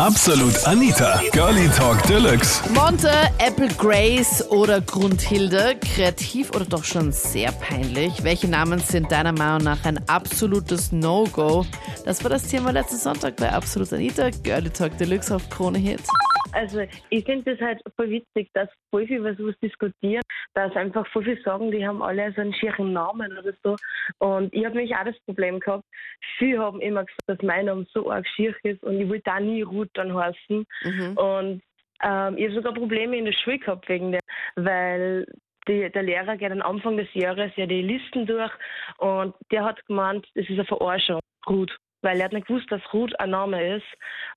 Absolut Anita, Girlie Talk Deluxe. Monte, Apple Grace oder Grundhilde, kreativ oder doch schon sehr peinlich? Welche Namen sind deiner Meinung nach ein absolutes No-Go? Das war das Thema letzten Sonntag bei Absolut Anita, Girlie Talk Deluxe auf Krone Hit. Also ich finde das halt voll witzig, dass voll viel über sowas diskutieren, dass einfach voll viel sagen, die haben alle so einen schieren Namen oder so. Und ich habe nämlich auch das Problem gehabt, viele haben immer gesagt, dass mein Name so arg schier ist und ich wollte auch nie Ruth dann heißen. Mhm. Und ähm, ich habe sogar Probleme in der Schule gehabt wegen dem, weil die, der Lehrer geht am Anfang des Jahres ja die Listen durch und der hat gemeint, das ist eine Verarschung, Ruth weil er hat nicht gewusst, dass Ruth ein Name ist.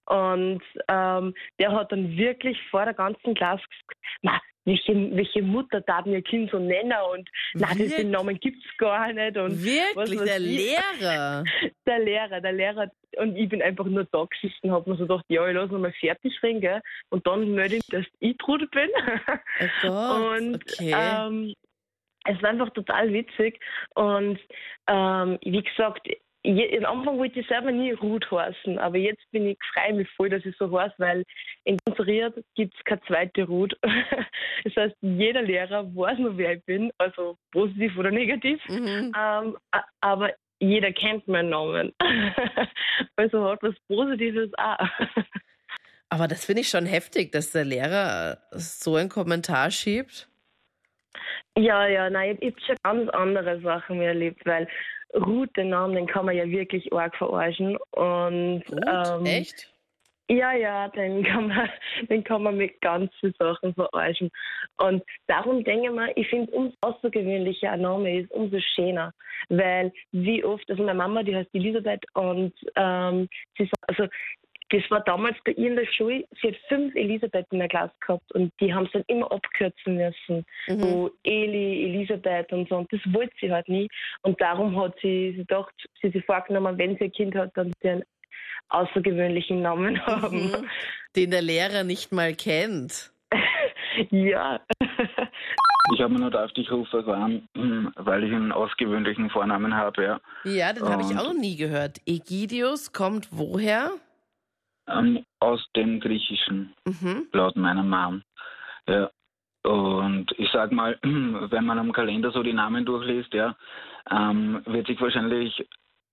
Und ähm, der hat dann wirklich vor der ganzen Klasse gesagt, "Ma, welche, welche Mutter darf mir Kind so nennen und na, diesen Namen gibt's gar nicht. Und was Wirklich, weiß der ich. Lehrer? Der Lehrer, der Lehrer. Und ich bin einfach nur da gesessen, hab mir so gedacht, ja, ich lass noch mal fertig reden, gell? Und dann melde ich, dass ich Trude bin. Oh Gott, Und okay. ähm, es war einfach total witzig. Und ähm, wie gesagt, je, am Anfang wollte ich selber nie Ruth heißen, aber jetzt bin ich freue mich voll, dass ich so heiße, weil in ganz Ried gibt es keine zweite Ruth. das heißt, jeder Lehrer weiß noch, wer ich bin, also positiv oder negativ. Mhm. Ähm, aber jeder kennt meinen Namen. also hat was Positives auch. Aber das finde ich schon heftig, dass der Lehrer so einen Kommentar schiebt. Ja, ja, nein, ich habe schon ganz andere Sachen erlebt, weil Ruth, den Namen, den kann man ja wirklich arg verarschen. Und Gut, ähm, echt? ja, ja, den kann man, den kann man mit ganz vielen Sachen verarschen. Und darum denke ich mal, ich finde, umso außergewöhnlicher ein Name ist, umso schöner. Weil wie oft, also meine Mama, die heißt Elisabeth und ähm, sie sagt, also das war damals bei ihr in der Schule, sie hat fünf Elisabeth in der Klasse gehabt und die haben es dann immer abkürzen müssen. Mhm. So Eli, Elisabeth und so. Und das wollte sie halt nie. Und darum hat sie sich gedacht, sie hat sich vorgenommen, wenn sie ein Kind hat, dann sie einen außergewöhnlichen Namen haben. Mhm. Den der Lehrer nicht mal kennt. ja. Ich habe mir nur auf dich rufen an, weil ich einen ausgewöhnlichen Vornamen habe, ja. Ja, den habe ich auch noch nie gehört. Egidius kommt woher? Ähm, aus dem Griechischen, Mhm. laut meiner Mom. Ja. Und ich sag mal, wenn man am Kalender so die Namen durchliest, ja, ähm, wird sich wahrscheinlich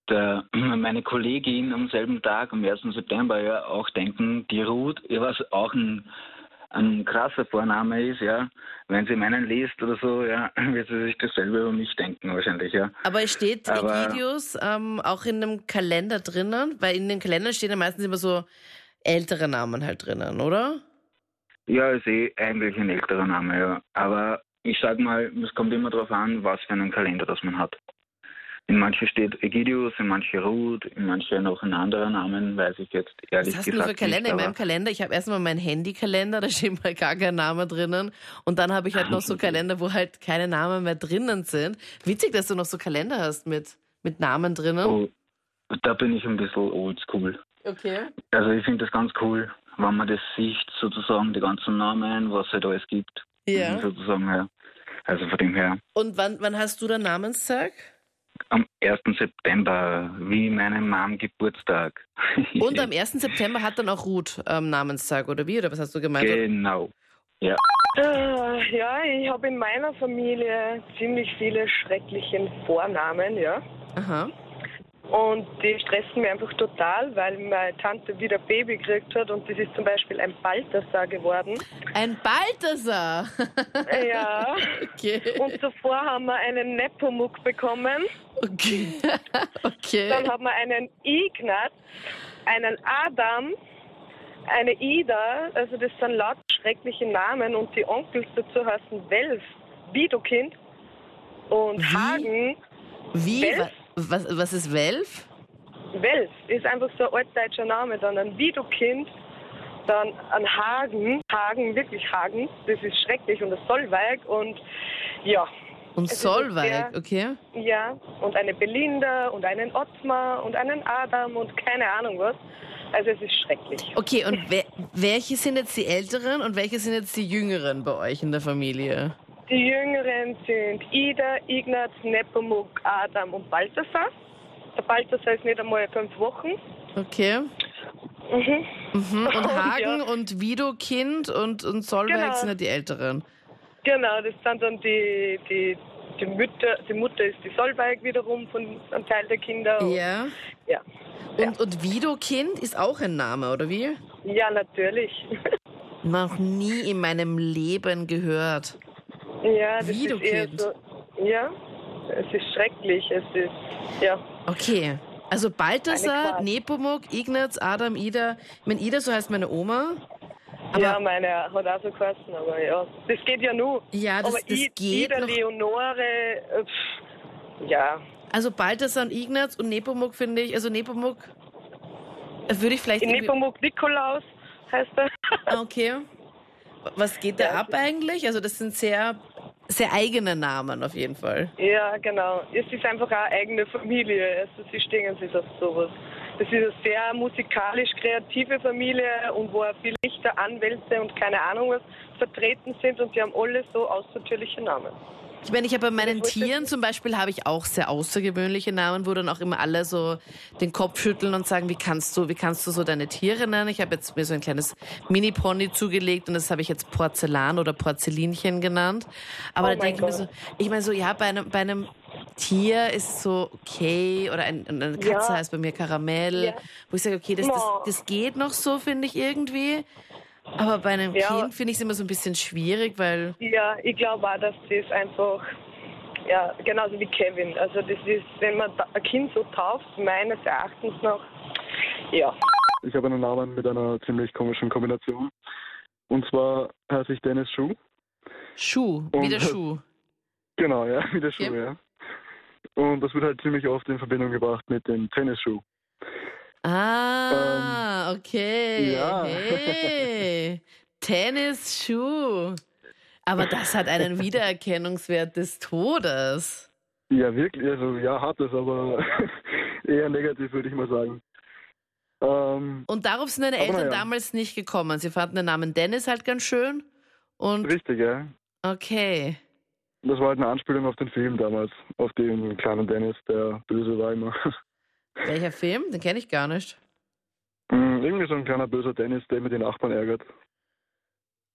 der, meine Kollegin am selben Tag, am 1. September, ja, auch denken, die Ruth, ja, was auch ein, ein krasser Vorname ist, ja. Wenn sie meinen liest oder so, ja, wird sie sich dasselbe über mich denken wahrscheinlich, ja. Aber es steht Aber- Egidius ähm, auch in einem Kalender drinnen? Weil in den Kalendern stehen ja meistens immer so ältere Namen halt drinnen, oder? Ja, ist eh eigentlich ein älterer Name, ja. Aber ich sag mal, es kommt immer darauf an, was für einen Kalender das man hat. In manchen steht Egidius, in manchen Ruth, in manchen noch ein anderer Namen, weiß ich jetzt ehrlich Was hast du gesagt für Kalender? nicht. in meinem Kalender, ich habe erstmal meinen Handykalender, da steht mal gar kein Name drinnen. Und dann habe ich halt noch so Kalender, wo halt keine Namen mehr drinnen sind. Witzig, dass du noch so Kalender hast mit, mit Namen drinnen. oh, da bin ich ein bisschen oldschool. Okay. Also ich finde das ganz cool, wenn man das sieht, sozusagen, die ganzen Namen, was es halt alles gibt. Ja. Sozusagen, ja. Also von dem her. Und wann, wann hast du deinen Namenstag? Am 1. September, wie meinem Mom Geburtstag. Und am 1. September hat dann auch Ruth ähm, Namenstag, oder wie? Oder was hast du gemeint? Genau. Ja. Äh, ja, ich habe in meiner Familie ziemlich viele schreckliche Vornamen, ja. Aha. Und die stressen mich einfach total, weil meine Tante wieder Baby gekriegt hat und das ist zum Beispiel ein Balthasar geworden. Ein Balthasar. Ja. okay. Und zuvor haben wir einen Nepomuk bekommen. Okay. okay. Dann haben wir einen Ignaz, einen Adam, eine Ida, also das sind laut schreckliche Namen und die Onkels dazu heißen Welf, Widokind und Wie? Hagen. Wie? Welf? Wa- Was, was ist Welf? Welf ist einfach so ein altdeutscher Name, dann ein Widokind, dann ein Hagen, Hagen, wirklich Hagen, das ist schrecklich und das Solveig und ja, Und Es ist Solveig, sehr- okay. ja, und eine Belinda und einen Ottmar und einen Adam und keine Ahnung was. Also es ist schrecklich. Okay, und welche sind jetzt die Älteren und welche sind jetzt die Jüngeren bei euch in der Familie? Die Jüngeren sind Ida, Ignaz, Nepomuk, Adam und Balthasar. Der Balthasar ist nicht einmal fünf Wochen. Okay. Mhm. Mhm. Und Hagen und Widokind und, und Solveig Genau. sind ja die Älteren. Genau, das sind dann die, die, die Mutter, die Mutter ist die Solveig wiederum von einem Teil der Kinder. Und- Ja. Ja. Und, und Widokind ist auch ein Name, oder wie? Ja, natürlich. Noch nie in meinem Leben gehört. Ja, das ist eher Widokind. so. Ja, es ist schrecklich. Es ist, ja. Okay. Also Balthasar. Nepomuk, Ignaz, Adam, Ida. Ich meine, Ida, so heißt meine Oma. Aber ja, meine hat auch so geheißen, aber ja. Das geht ja nur. Ja, das- aber das I- geht Ida noch. Leonore, äh, pff, ja. Also Balthasar und Ignaz und Nepomuk finde ich, also Nepomuk äh, würde ich vielleicht Nepomuk Nikolaus heißt er. Ah, Okay. Was geht da Ja, ab eigentlich? Also das sind sehr, sehr eigene Namen auf jeden Fall. Ja, genau. Es ist einfach eine eigene Familie. Also sie stehen sich auf sowas. Das ist eine sehr musikalisch kreative Familie und wo auch viele Richter, Anwälte und keine Ahnung was vertreten sind und die haben alle so außertürliche Namen. Ich meine, ich habe bei meinen Tieren zum Beispiel habe ich auch sehr außergewöhnliche Namen, wo dann auch immer alle so den Kopf schütteln und sagen, wie kannst du, wie kannst du so deine Tiere nennen? Ich habe jetzt mir so ein kleines Mini-Pony zugelegt und das habe ich jetzt Porzellan oder Porzellinchen genannt. Aber Oh da denke ich mir so, ich meine so, ja, bei einem, bei einem Tier ist es so okay oder ein, eine Katze Ja. heißt bei mir Karamell, Ja. wo ich sage, okay, das, das, das geht noch so, finde ich irgendwie. Aber bei einem Ja. Kind finde ich es immer so ein bisschen schwierig, weil Ja, ich glaube auch, dass das einfach, ja, genauso wie Kevin. Also das ist, wenn man ein Kind so tauft, meines Erachtens nach, ja. Ich habe einen Namen mit einer ziemlich komischen Kombination. Und zwar heiße ich Dennis Schuh. Schuh, Und- wieder Schuh. Genau, ja, wie der Schuh, Ja. ja. Und das wird halt ziemlich oft in Verbindung gebracht mit dem Tennisschuh. Ah, okay. Ähm, ja. Hey. Tennisschuh. Aber das hat einen Wiedererkennungswert des Todes. Ja, wirklich, also ja, hat es, aber eher negativ, würde ich mal sagen. Ähm, Und darauf sind deine Eltern naja. damals nicht gekommen. Sie fanden den Namen Dennis halt ganz schön. Und richtig, ja. okay. Das war halt eine Anspielung auf den Film damals, auf den kleinen Dennis, der böse war immer. Welcher Film? Den kenne ich gar nicht. Mm, Irgendwie so ein kleiner böser Dennis, der mit den Nachbarn ärgert.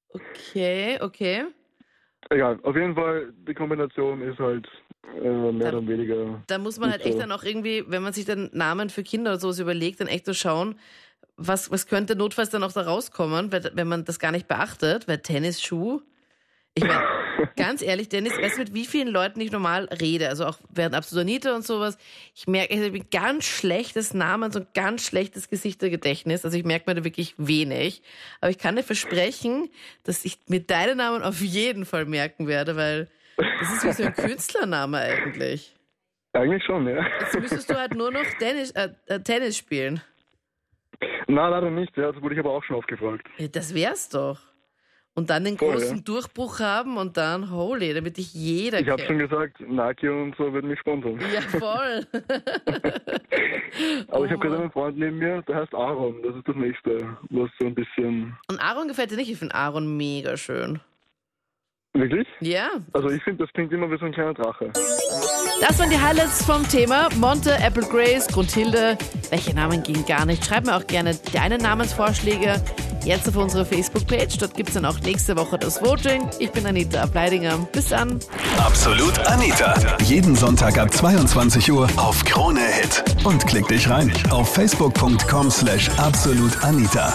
Okay, okay. Egal, auf jeden Fall, die Kombination ist halt äh, mehr oder weniger. Da muss man halt echt so. dann auch irgendwie, wenn man sich dann Namen für Kinder oder sowas überlegt, dann echt so schauen, was, was könnte notfalls dann auch da rauskommen, wenn man das gar nicht beachtet, weil Tennisschuh. Ich meine, ganz ehrlich, Dennis, weißt du, mit wie vielen Leuten ich normal rede, also auch während Absurdonite und sowas, ich merke, ich habe ein ganz schlechtes Namen, so ein ganz schlechtes Gesichtergedächtnis, also ich merke mir da wirklich wenig, aber ich kann dir versprechen, dass ich mir deinen Namen auf jeden Fall merken werde, weil das ist wie so ein Künstlername eigentlich. Eigentlich schon, ja. Jetzt müsstest du halt nur noch Tennis, äh, äh, Tennis spielen. Na, leider nicht, ja. Das wurde ich aber auch schon oft gefragt. Ja, das wär's doch. Und dann den Voll, großen ja. Durchbruch haben und dann, holy, damit dich jeder Ich habe schon gesagt, Nike und so würden mich sponsern. Ja, voll. Aber ich habe Oh. gerade einen Freund neben mir, der heißt Aaron. Das ist das nächste, was so ein bisschen. Und Aaron gefällt dir nicht? Ich finde Aaron mega schön. Wirklich? Ja. Also ich finde, das klingt immer wie so ein kleiner Drache. Das waren die Highlights vom Thema. Monte, Apple Grace, Grundhilde. Welche Namen gehen gar nicht? Schreib mir auch gerne deine Namensvorschläge jetzt auf unsere Facebook-Page. Dort gibt's dann auch nächste Woche das Voting. Ich bin Anita Ableidinger. Bis dann. Absolut Anita. Jeden Sonntag ab 22 Uhr auf Krone Hit. Und klick dich rein auf facebook.com slash absolutanita.